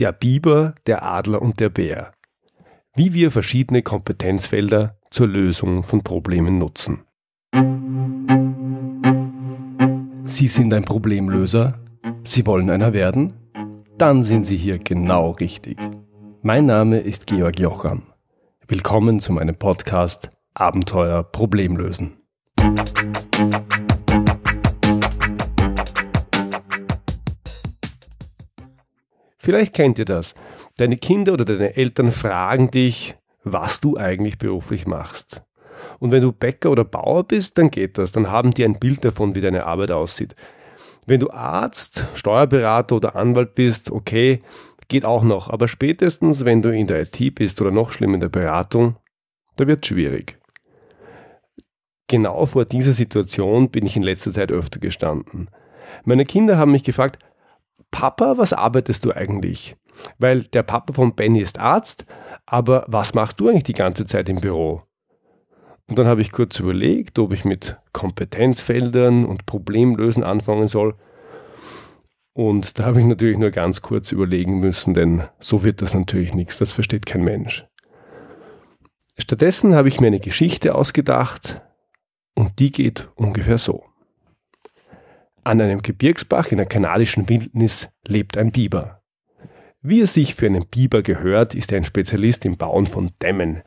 Der Biber, der Adler und der Bär. Wie wir verschiedene Kompetenzfelder zur Lösung von Problemen nutzen. Sie sind ein Problemlöser? Sie wollen einer werden? Dann sind Sie hier genau richtig. Mein Name ist Georg Jocham. Willkommen zu meinem Podcast Abenteuer Problemlösen. Vielleicht kennt ihr das. Deine Kinder oder deine Eltern fragen dich, was du eigentlich beruflich machst. Und wenn du Bäcker oder Bauer bist, dann geht das. Dann haben die ein Bild davon, wie deine Arbeit aussieht. Wenn du Arzt, Steuerberater oder Anwalt bist, okay, geht auch noch. Aber spätestens, wenn du in der IT bist oder noch schlimmer in der Beratung, da wird es schwierig. Genau vor dieser Situation bin ich in letzter Zeit öfter gestanden. Meine Kinder haben mich gefragt, Papa, was arbeitest du eigentlich? Weil der Papa von Benny ist Arzt, aber was machst du eigentlich die ganze Zeit im Büro? Und dann habe ich kurz überlegt, ob ich mit Kompetenzfeldern und Problemlösen anfangen soll. Und da habe ich natürlich nur ganz kurz überlegen müssen, denn so wird das natürlich nichts, das versteht kein Mensch. Stattdessen habe ich mir eine Geschichte ausgedacht und die geht ungefähr so. An einem Gebirgsbach in der kanadischen Wildnis lebt ein Biber. Wie es sich für einen Biber gehört, ist er ein Spezialist im Bauen von Dämmen.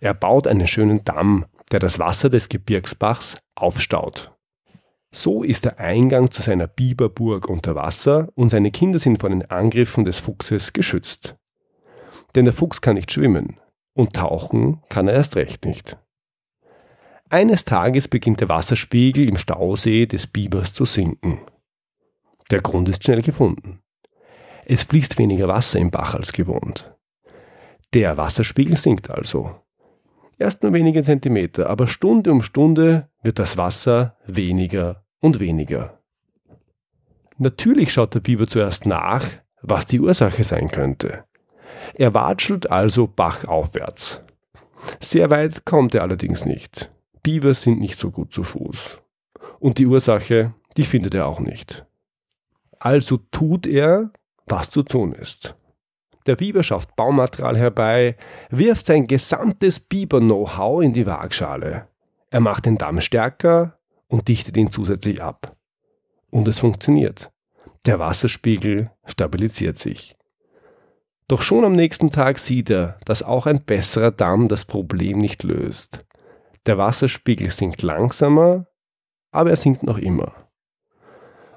Er baut einen schönen Damm, der das Wasser des Gebirgsbachs aufstaut. So ist der Eingang zu seiner Biberburg unter Wasser und seine Kinder sind vor den Angriffen des Fuchses geschützt. Denn der Fuchs kann nicht schwimmen und tauchen kann er erst recht nicht. Eines Tages beginnt der Wasserspiegel im Stausee des Bibers zu sinken. Der Grund ist schnell gefunden. Es fließt weniger Wasser im Bach als gewohnt. Der Wasserspiegel sinkt also. Erst nur wenige Zentimeter, aber Stunde um Stunde wird das Wasser weniger und weniger. Natürlich schaut der Biber zuerst nach, was die Ursache sein könnte. Er watschelt also bachaufwärts. Sehr weit kommt er allerdings nicht. Biber sind nicht so gut zu Fuß. Und die Ursache, die findet er auch nicht. Also tut er, was zu tun ist. Der Biber schafft Baumaterial herbei, wirft sein gesamtes Biber-Know-how in die Waagschale. Er macht den Damm stärker und dichtet ihn zusätzlich ab. Und es funktioniert. Der Wasserspiegel stabilisiert sich. Doch schon am nächsten Tag sieht er, dass auch ein besserer Damm das Problem nicht löst. Der Wasserspiegel sinkt langsamer, aber er sinkt noch immer.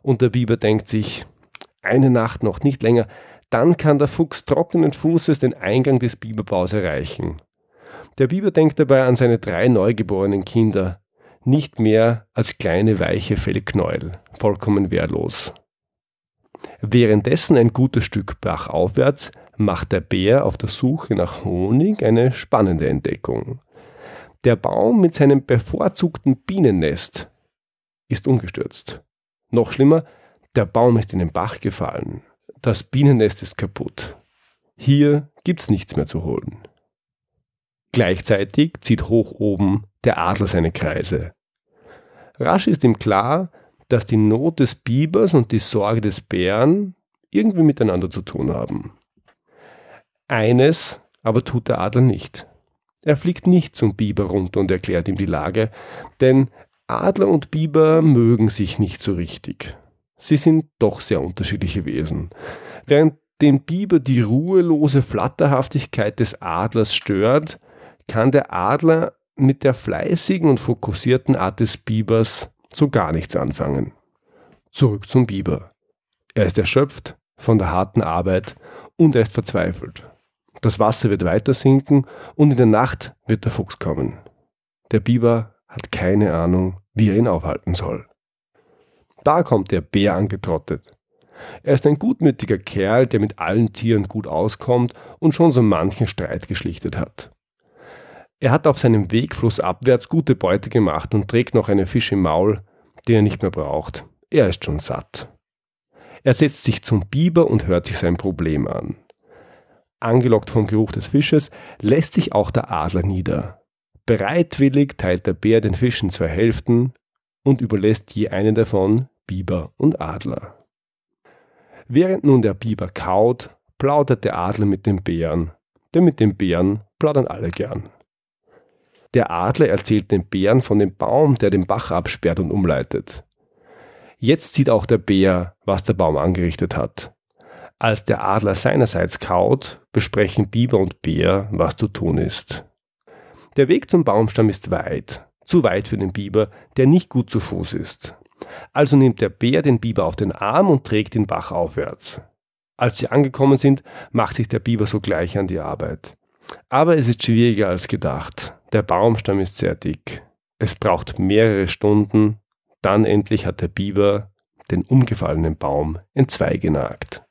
Und der Biber denkt sich, eine Nacht noch, nicht länger, dann kann der Fuchs trockenen Fußes den Eingang des Biberbaus erreichen. Der Biber denkt dabei an seine drei neugeborenen Kinder, nicht mehr als kleine weiche Fellknäuel, vollkommen wehrlos. Währenddessen ein gutes Stück bachaufwärts macht der Bär auf der Suche nach Honig eine spannende Entdeckung. Der Baum mit seinem bevorzugten Bienennest ist umgestürzt. Noch schlimmer, der Baum ist in den Bach gefallen. Das Bienennest ist kaputt. Hier gibt's nichts mehr zu holen. Gleichzeitig zieht hoch oben der Adler seine Kreise. Rasch ist ihm klar, dass die Not des Bibers und die Sorge des Bären irgendwie miteinander zu tun haben. Eines aber tut der Adler nicht. Er fliegt nicht zum Biber runter und erklärt ihm die Lage, denn Adler und Biber mögen sich nicht so richtig. Sie sind doch sehr unterschiedliche Wesen. Während den Biber die ruhelose Flatterhaftigkeit des Adlers stört, kann der Adler mit der fleißigen und fokussierten Art des Bibers so gar nichts anfangen. Zurück zum Biber. Er ist erschöpft von der harten Arbeit und er ist verzweifelt. Das Wasser wird weiter sinken und in der Nacht wird der Fuchs kommen. Der Biber hat keine Ahnung, wie er ihn aufhalten soll. Da kommt der Bär angetrottet. Er ist ein gutmütiger Kerl, der mit allen Tieren gut auskommt und schon so manchen Streit geschlichtet hat. Er hat auf seinem Weg flussabwärts gute Beute gemacht und trägt noch einen Fisch im Maul, den er nicht mehr braucht. Er ist schon satt. Er setzt sich zum Biber und hört sich sein Problem an. Angelockt vom Geruch des Fisches lässt sich auch der Adler nieder. Bereitwillig teilt der Bär den Fisch in zwei Hälften und überlässt je einen davon Biber und Adler. Während nun der Biber kaut, plaudert der Adler mit dem Bären, denn mit dem Bären plaudern alle gern. Der Adler erzählt dem Bären von dem Baum, der den Bach absperrt und umleitet. Jetzt sieht auch der Bär, was der Baum angerichtet hat. Als der Adler seinerseits kaut, besprechen Biber und Bär, was zu tun ist. Der Weg zum Baumstamm ist weit, zu weit für den Biber, der nicht gut zu Fuß ist. Also nimmt der Bär den Biber auf den Arm und trägt den Bach aufwärts. Als sie angekommen sind, macht sich der Biber sogleich an die Arbeit. Aber es ist schwieriger als gedacht. Der Baumstamm ist sehr dick. Es braucht mehrere Stunden. Dann endlich hat der Biber den umgefallenen Baum entzwei genagt.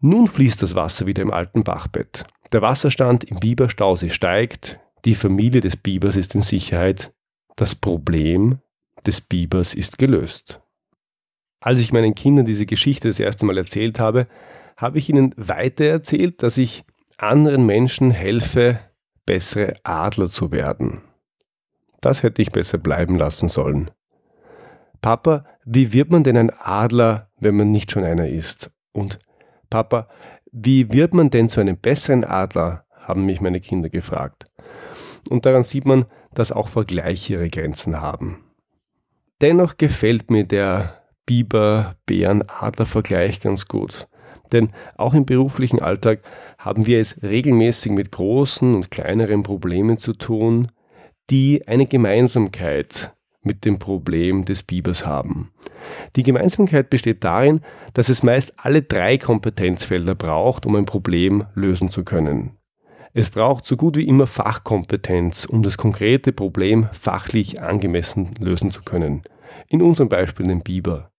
Nun fließt das Wasser wieder im alten Bachbett. Der Wasserstand im Biberstausee steigt. Die Familie des Bibers ist in Sicherheit. Das Problem des Bibers ist gelöst. Als ich meinen Kindern diese Geschichte das erste Mal erzählt habe, habe ich ihnen weiter erzählt, dass ich anderen Menschen helfe, bessere Adler zu werden. Das hätte ich besser bleiben lassen sollen. Papa, wie wird man denn ein Adler, wenn man nicht schon einer ist? Und Papa, wie wird man denn zu einem besseren Adler? haben mich meine Kinder gefragt. Und daran sieht man, dass auch Vergleiche ihre Grenzen haben. Dennoch gefällt mir der Biber-Bären-Adler-Vergleich ganz gut. Denn auch im beruflichen Alltag haben wir es regelmäßig mit großen und kleineren Problemen zu tun, die eine Gemeinsamkeit mit dem Problem des Bibers haben. Die Gemeinsamkeit besteht darin, dass es meist alle drei Kompetenzfelder braucht, um ein Problem lösen zu können. Es braucht so gut wie immer Fachkompetenz, um das konkrete Problem fachlich angemessen lösen zu können. In unserem Beispiel den Biber.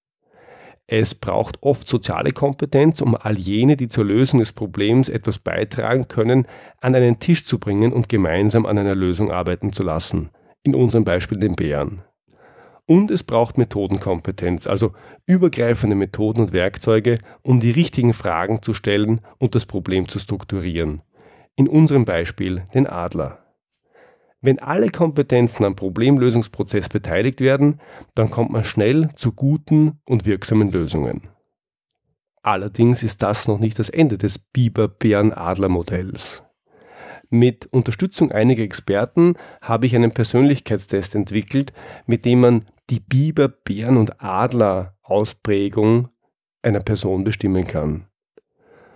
Es braucht oft soziale Kompetenz, um all jene, die zur Lösung des Problems etwas beitragen können, an einen Tisch zu bringen und gemeinsam an einer Lösung arbeiten zu lassen. In unserem Beispiel den Bären. Und es braucht Methodenkompetenz, also übergreifende Methoden und Werkzeuge, um die richtigen Fragen zu stellen und das Problem zu strukturieren. In unserem Beispiel den Adler. Wenn alle Kompetenzen am Problemlösungsprozess beteiligt werden, dann kommt man schnell zu guten und wirksamen Lösungen. Allerdings ist das noch nicht das Ende des Biber-Bären-Adler-Modells. Mit Unterstützung einiger Experten habe ich einen Persönlichkeitstest entwickelt, mit dem man die Biber, Bären und Adler Ausprägung einer Person bestimmen kann.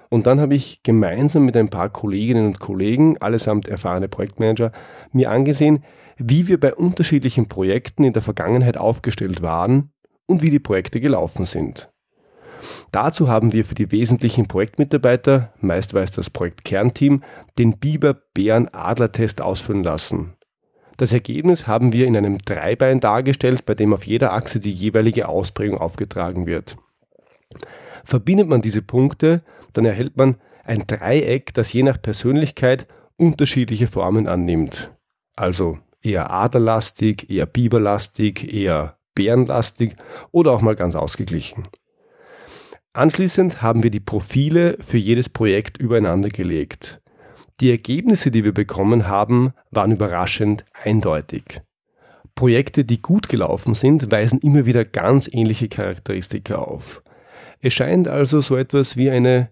Und dann habe ich gemeinsam mit ein paar Kolleginnen und Kollegen, allesamt erfahrene Projektmanager, mir angesehen, wie wir bei unterschiedlichen Projekten in der Vergangenheit aufgestellt waren und wie die Projekte gelaufen sind. Dazu haben wir für die wesentlichen Projektmitarbeiter, meist weiß das Projektkernteam, den Biber-Bären-Adler-Test ausführen lassen. Das Ergebnis haben wir in einem Dreibein dargestellt, bei dem auf jeder Achse die jeweilige Ausprägung aufgetragen wird. Verbindet man diese Punkte, dann erhält man ein Dreieck, das je nach Persönlichkeit unterschiedliche Formen annimmt. Also eher aderlastig, eher biberlastig, eher bärenlastig oder auch mal ganz ausgeglichen. Anschließend haben wir die Profile für jedes Projekt übereinander gelegt. Die Ergebnisse, die wir bekommen haben, waren überraschend eindeutig. Projekte, die gut gelaufen sind, weisen immer wieder ganz ähnliche Charakteristika auf. Es scheint also so etwas wie eine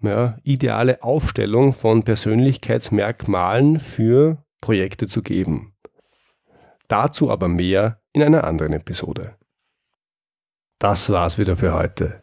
ja, ideale Aufstellung von Persönlichkeitsmerkmalen für Projekte zu geben. Dazu aber mehr in einer anderen Episode. Das war's wieder für heute.